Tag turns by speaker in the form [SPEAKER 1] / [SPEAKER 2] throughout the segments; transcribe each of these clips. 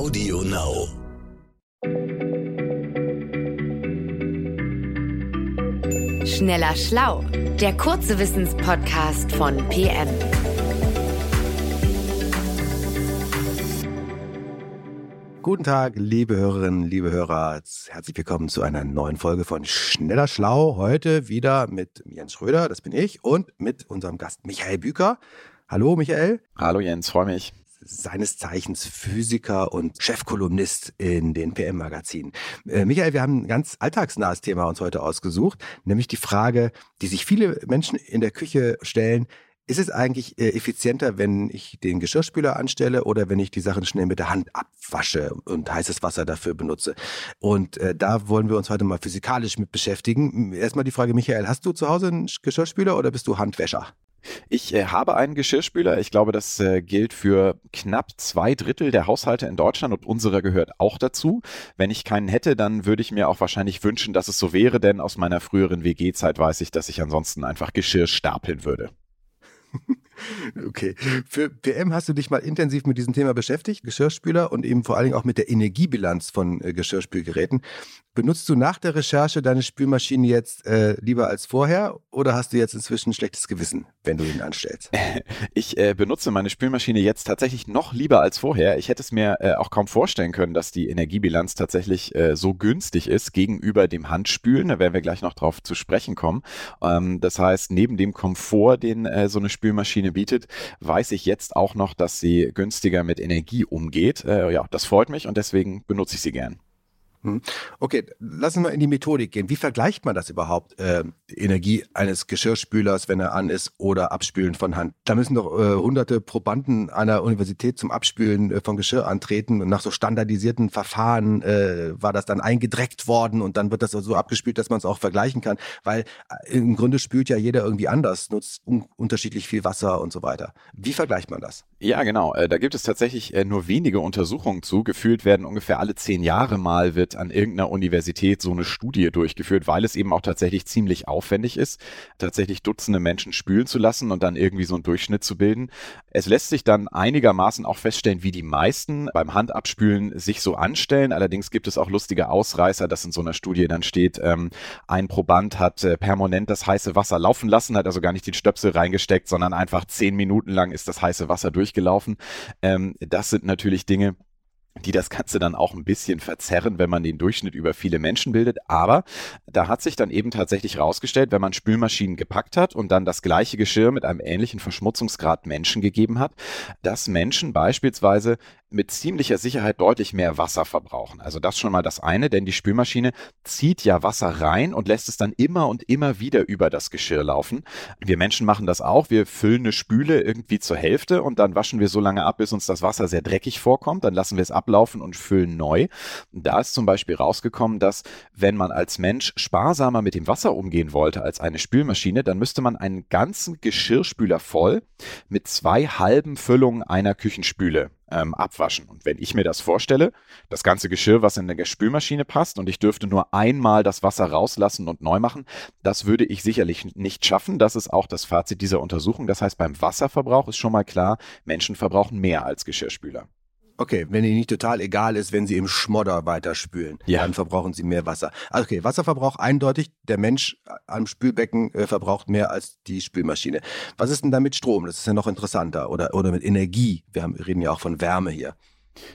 [SPEAKER 1] Audio Now.
[SPEAKER 2] Schneller Schlau, der kurze Wissenspodcast von PM.
[SPEAKER 3] Guten Tag, liebe Hörerinnen, liebe Hörer. Herzlich willkommen zu einer neuen Folge von Schneller Schlau. Heute wieder mit Jens Schröder, das bin ich, und mit unserem Gast Michael Büker. Hallo, Michael.
[SPEAKER 4] Hallo, Jens, freue mich
[SPEAKER 3] seines Zeichens Physiker und Chefkolumnist in den PM-Magazinen. Äh, Michael, wir haben ein ganz alltagsnahes Thema uns heute ausgesucht, nämlich die Frage, die sich viele Menschen in der Küche stellen, ist es eigentlich äh, effizienter, wenn ich den Geschirrspüler anstelle oder wenn ich die Sachen schnell mit der Hand abwasche und heißes Wasser dafür benutze? Und äh, da wollen wir uns heute mal physikalisch mit beschäftigen. Erstmal die Frage, Michael, hast du zu Hause einen Geschirrspüler oder bist du Handwäscher?
[SPEAKER 4] Ich äh, habe einen Geschirrspüler. Ich glaube, das äh, gilt für knapp zwei Drittel der Haushalte in Deutschland und unserer gehört auch dazu. Wenn ich keinen hätte, dann würde ich mir auch wahrscheinlich wünschen, dass es so wäre, denn aus meiner früheren WG-Zeit weiß ich, dass ich ansonsten einfach Geschirr stapeln würde.
[SPEAKER 3] Okay. Für PM hast du dich mal intensiv mit diesem Thema beschäftigt, Geschirrspüler und eben vor allen Dingen auch mit der Energiebilanz von äh, Geschirrspülgeräten. Benutzt du nach der Recherche deine Spülmaschine jetzt äh, lieber als vorher oder hast du jetzt inzwischen ein schlechtes Gewissen, wenn du ihn anstellst?
[SPEAKER 4] Ich äh, benutze meine Spülmaschine jetzt tatsächlich noch lieber als vorher. Ich hätte es mir äh, auch kaum vorstellen können, dass die Energiebilanz tatsächlich äh, so günstig ist gegenüber dem Handspülen. Da werden wir gleich noch drauf zu sprechen kommen. Ähm, das heißt, neben dem Komfort, den äh, so eine Spülmaschine Maschine bietet, weiß ich jetzt auch noch, dass sie günstiger mit Energie umgeht. Äh, ja, das freut mich und deswegen benutze ich sie gern.
[SPEAKER 3] Hm. Okay, lass uns mal in die Methodik gehen. Wie vergleicht man das überhaupt? Äh, Energie eines Geschirrspülers, wenn er an ist, oder Abspülen von Hand. Da müssen doch äh, hunderte Probanden einer Universität zum Abspülen äh, von Geschirr antreten. Und nach so standardisierten Verfahren äh, war das dann eingedreckt worden und dann wird das so abgespült, dass man es auch vergleichen kann. Weil äh, im Grunde spült ja jeder irgendwie anders, nutzt un unterschiedlich viel Wasser und so weiter. Wie vergleicht man das?
[SPEAKER 4] Ja, genau. Äh, da gibt es tatsächlich nur wenige Untersuchungen zu. Gefühlt werden ungefähr alle zehn Jahre mal wird an irgendeiner Universität so eine Studie durchgeführt, weil es eben auch tatsächlich ziemlich aufwendig ist, tatsächlich Dutzende Menschen spülen zu lassen und dann irgendwie so einen Durchschnitt zu bilden. Es lässt sich dann einigermaßen auch feststellen, wie die meisten beim Handabspülen sich so anstellen. Allerdings gibt es auch lustige Ausreißer, dass in so einer Studie dann steht, ähm, ein Proband hat äh, permanent das heiße Wasser laufen lassen, hat also gar nicht den Stöpsel reingesteckt, sondern einfach zehn Minuten lang ist das heiße Wasser durchgelaufen. Ähm, das sind natürlich Dinge, die das Ganze dann auch ein bisschen verzerren, wenn man den Durchschnitt über viele Menschen bildet. Aber da hat sich dann eben tatsächlich rausgestellt, wenn man Spülmaschinen gepackt hat und dann das gleiche Geschirr mit einem ähnlichen Verschmutzungsgrad Menschen gegeben hat, dass Menschen beispielsweise mit ziemlicher Sicherheit deutlich mehr Wasser verbrauchen. Also das schon mal das eine, denn die Spülmaschine zieht ja Wasser rein und lässt es dann immer und immer wieder über das Geschirr laufen. Wir Menschen machen das auch. Wir füllen eine Spüle irgendwie zur Hälfte und dann waschen wir so lange ab, bis uns das Wasser sehr dreckig vorkommt. Dann lassen wir es ablaufen und füllen neu. Da ist zum Beispiel rausgekommen, dass wenn man als Mensch sparsamer mit dem Wasser umgehen wollte als eine Spülmaschine, dann müsste man einen ganzen Geschirrspüler voll mit zwei halben Füllungen einer Küchenspüle ähm, abwaschen. Und wenn ich mir das vorstelle, das ganze Geschirr, was in der Spülmaschine passt und ich dürfte nur einmal das Wasser rauslassen und neu machen, das würde ich sicherlich nicht schaffen. Das ist auch das Fazit dieser Untersuchung. Das heißt, beim Wasserverbrauch ist schon mal klar, Menschen verbrauchen mehr als Geschirrspüler.
[SPEAKER 3] Okay, wenn Ihnen nicht total egal ist, wenn Sie im Schmodder weiterspülen, ja. dann verbrauchen Sie mehr Wasser. Also okay, Wasserverbrauch eindeutig. Der Mensch am Spülbecken äh, verbraucht mehr als die Spülmaschine. Was ist denn da mit Strom? Das ist ja noch interessanter. Oder, oder mit Energie. Wir, haben, reden ja auch von Wärme hier.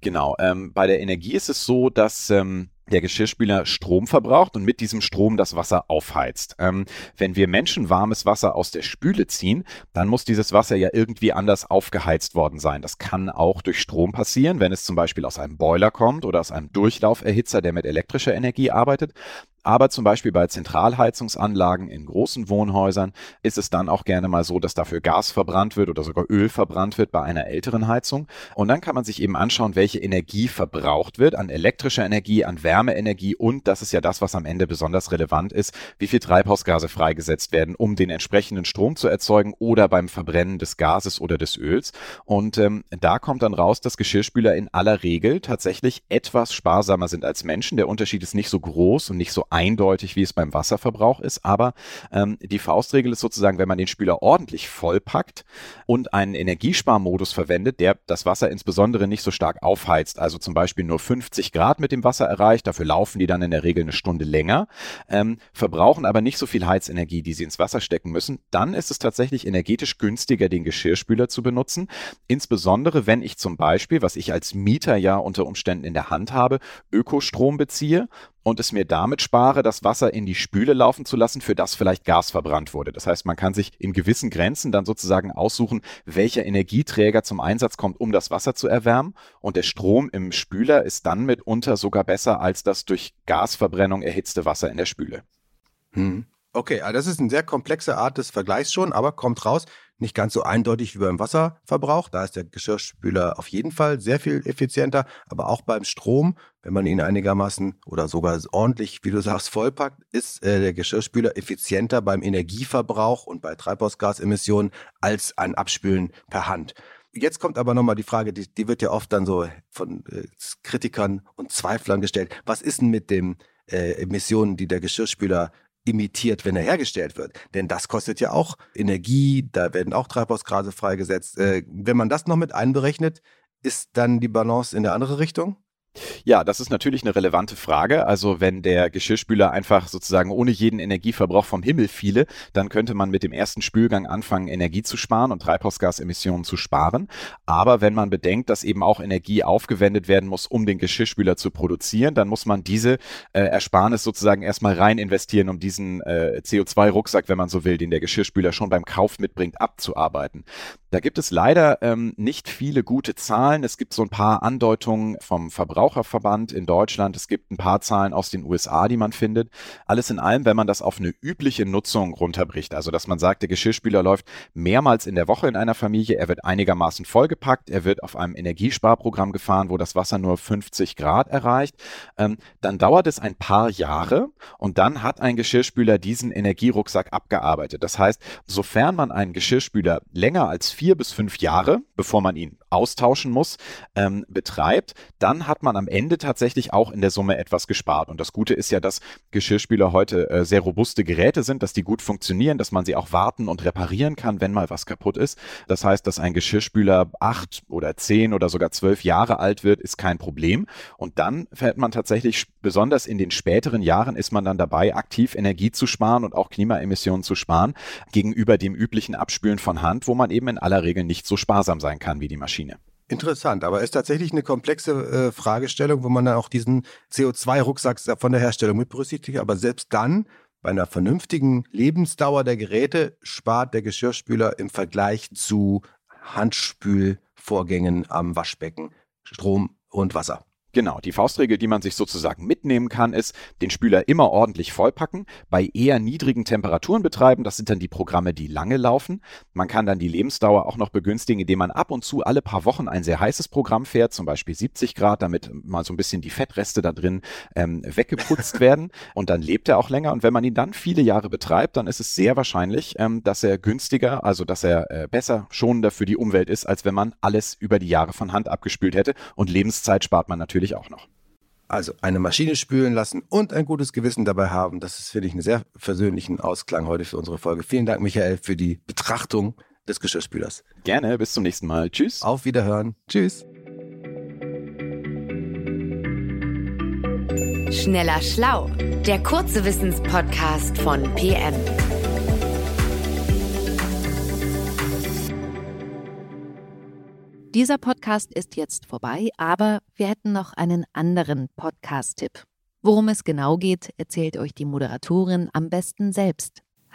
[SPEAKER 4] Genau. Ähm, bei der Energie ist es so, dass ähm, der Geschirrspüler Strom verbraucht und mit diesem Strom das Wasser aufheizt. Ähm, wenn wir Menschen warmes Wasser aus der Spüle ziehen, dann muss dieses Wasser ja irgendwie anders aufgeheizt worden sein. Das kann auch durch Strom passieren, wenn es zum Beispiel aus einem Boiler kommt oder aus einem Durchlauferhitzer, der mit elektrischer Energie arbeitet. Aber zum Beispiel bei Zentralheizungsanlagen in großen Wohnhäusern ist es dann auch gerne mal so, dass dafür Gas verbrannt wird oder sogar Öl verbrannt wird bei einer älteren Heizung. Und dann kann man sich eben anschauen, welche Energie verbraucht wird an elektrischer Energie, an Wärmeenergie und das ist ja das, was am Ende besonders relevant ist, wie viel Treibhausgase freigesetzt werden, um den entsprechenden Strom zu erzeugen oder beim Verbrennen des Gases oder des Öls. Und ähm, da kommt dann raus, dass Geschirrspüler in aller Regel tatsächlich etwas sparsamer sind als Menschen. Der Unterschied ist nicht so groß und nicht so eindeutig, wie es beim Wasserverbrauch ist. Aber ähm, die Faustregel ist sozusagen, wenn man den Spüler ordentlich vollpackt und einen Energiesparmodus verwendet, der das Wasser insbesondere nicht so stark aufheizt, also zum Beispiel nur 50 Grad mit dem Wasser erreicht, dafür laufen die dann in der Regel eine Stunde länger, ähm, verbrauchen aber nicht so viel Heizenergie, die sie ins Wasser stecken müssen, dann ist es tatsächlich energetisch günstiger, den Geschirrspüler zu benutzen. Insbesondere, wenn ich zum Beispiel, was ich als Mieter ja unter Umständen in der Hand habe, Ökostrom beziehe und es mir damit spare, das Wasser in die Spüle laufen zu lassen, für das vielleicht Gas verbrannt wurde. Das heißt, man kann sich in gewissen Grenzen dann sozusagen aussuchen, welcher Energieträger zum Einsatz kommt, um das Wasser zu erwärmen. Und der Strom im Spüler ist dann mitunter sogar besser als das durch Gasverbrennung erhitzte Wasser in der Spüle.
[SPEAKER 3] Hm. Okay, also das ist eine sehr komplexe Art des Vergleichs schon, aber kommt raus, nicht ganz so eindeutig wie beim Wasserverbrauch. Da ist der Geschirrspüler auf jeden Fall sehr viel effizienter, aber auch beim Strom, wenn man ihn einigermaßen oder sogar ordentlich, wie du sagst, vollpackt, ist äh, der Geschirrspüler effizienter beim Energieverbrauch und bei Treibhausgasemissionen als ein Abspülen per Hand. Jetzt kommt aber nochmal die Frage, die, die wird ja oft dann so von äh, Kritikern und Zweiflern gestellt. Was ist denn mit den äh, Emissionen, die der Geschirrspüler imitiert, wenn er hergestellt wird. Denn das kostet ja auch Energie, da werden auch Treibhausgase freigesetzt. Äh, wenn man das noch mit einberechnet, ist dann die Balance in der andere Richtung?
[SPEAKER 4] Ja, das ist natürlich eine relevante Frage. Also wenn der Geschirrspüler einfach sozusagen ohne jeden Energieverbrauch vom Himmel fiele, dann könnte man mit dem ersten Spülgang anfangen, Energie zu sparen und Treibhausgasemissionen zu sparen. Aber wenn man bedenkt, dass eben auch Energie aufgewendet werden muss, um den Geschirrspüler zu produzieren, dann muss man diese äh, Ersparnis sozusagen erstmal rein investieren, um diesen äh, CO2-Rucksack, wenn man so will, den der Geschirrspüler schon beim Kauf mitbringt, abzuarbeiten. Da gibt es leider ähm, nicht viele gute Zahlen. Es gibt so ein paar Andeutungen vom Verbraucherverband in Deutschland. Es gibt ein paar Zahlen aus den USA, die man findet. Alles in allem, wenn man das auf eine übliche Nutzung runterbricht, also dass man sagt, der Geschirrspüler läuft mehrmals in der Woche in einer Familie, er wird einigermaßen vollgepackt, er wird auf einem Energiesparprogramm gefahren, wo das Wasser nur 50 Grad erreicht, ähm, dann dauert es ein paar Jahre und dann hat ein Geschirrspüler diesen Energierucksack abgearbeitet. Das heißt, sofern man einen Geschirrspüler länger als vier vier bis fünf Jahre, bevor man ihn austauschen muss, ähm, betreibt, dann hat man am Ende tatsächlich auch in der Summe etwas gespart. Und das Gute ist ja, dass Geschirrspüler heute äh, sehr robuste Geräte sind, dass die gut funktionieren, dass man sie auch warten und reparieren kann, wenn mal was kaputt ist. Das heißt, dass ein Geschirrspüler acht oder zehn oder sogar zwölf Jahre alt wird, ist kein Problem. Und dann fällt man tatsächlich, besonders in den späteren Jahren, ist man dann dabei, aktiv Energie zu sparen und auch Klimaemissionen zu sparen, gegenüber dem üblichen Abspülen von Hand, wo man eben in aller Regel nicht so sparsam sein kann wie die Maschine.
[SPEAKER 3] Interessant, aber ist tatsächlich eine komplexe äh, Fragestellung, wo man dann auch diesen CO2-Rucksack von der Herstellung mit berücksichtigt. Aber selbst dann, bei einer vernünftigen Lebensdauer der Geräte, spart der Geschirrspüler im Vergleich zu Handspülvorgängen am Waschbecken Strom und Wasser.
[SPEAKER 4] Genau, die Faustregel, die man sich sozusagen mitnehmen kann, ist, den Spüler immer ordentlich vollpacken, bei eher niedrigen Temperaturen betreiben, das sind dann die Programme, die lange laufen. Man kann dann die Lebensdauer auch noch begünstigen, indem man ab und zu alle paar Wochen ein sehr heißes Programm fährt, zum Beispiel 70 Grad, damit mal so ein bisschen die Fettreste da drin ähm, weggeputzt werden. Und dann lebt er auch länger. Und wenn man ihn dann viele Jahre betreibt, dann ist es sehr wahrscheinlich, ähm, dass er günstiger, also dass er äh, besser schonender für die Umwelt ist, als wenn man alles über die Jahre von Hand abgespült hätte. Und Lebenszeit spart man natürlich natürlich auch noch.
[SPEAKER 3] Also eine Maschine spülen lassen und ein gutes Gewissen dabei haben. Das ist, finde ich, einen sehr versöhnlichen Ausklang heute für unsere Folge. Vielen Dank, Michael, für die Betrachtung des Geschirrspülers.
[SPEAKER 4] Gerne, bis zum nächsten Mal. Tschüss.
[SPEAKER 3] Auf Wiederhören. Tschüss.
[SPEAKER 2] Schneller Schlau, der kurze Wissenspodcast von PM.
[SPEAKER 1] Dieser Podcast ist jetzt vorbei, aber wir hätten noch einen anderen Podcast-Tipp. Worum es genau geht, erzählt euch die Moderatorin am besten selbst.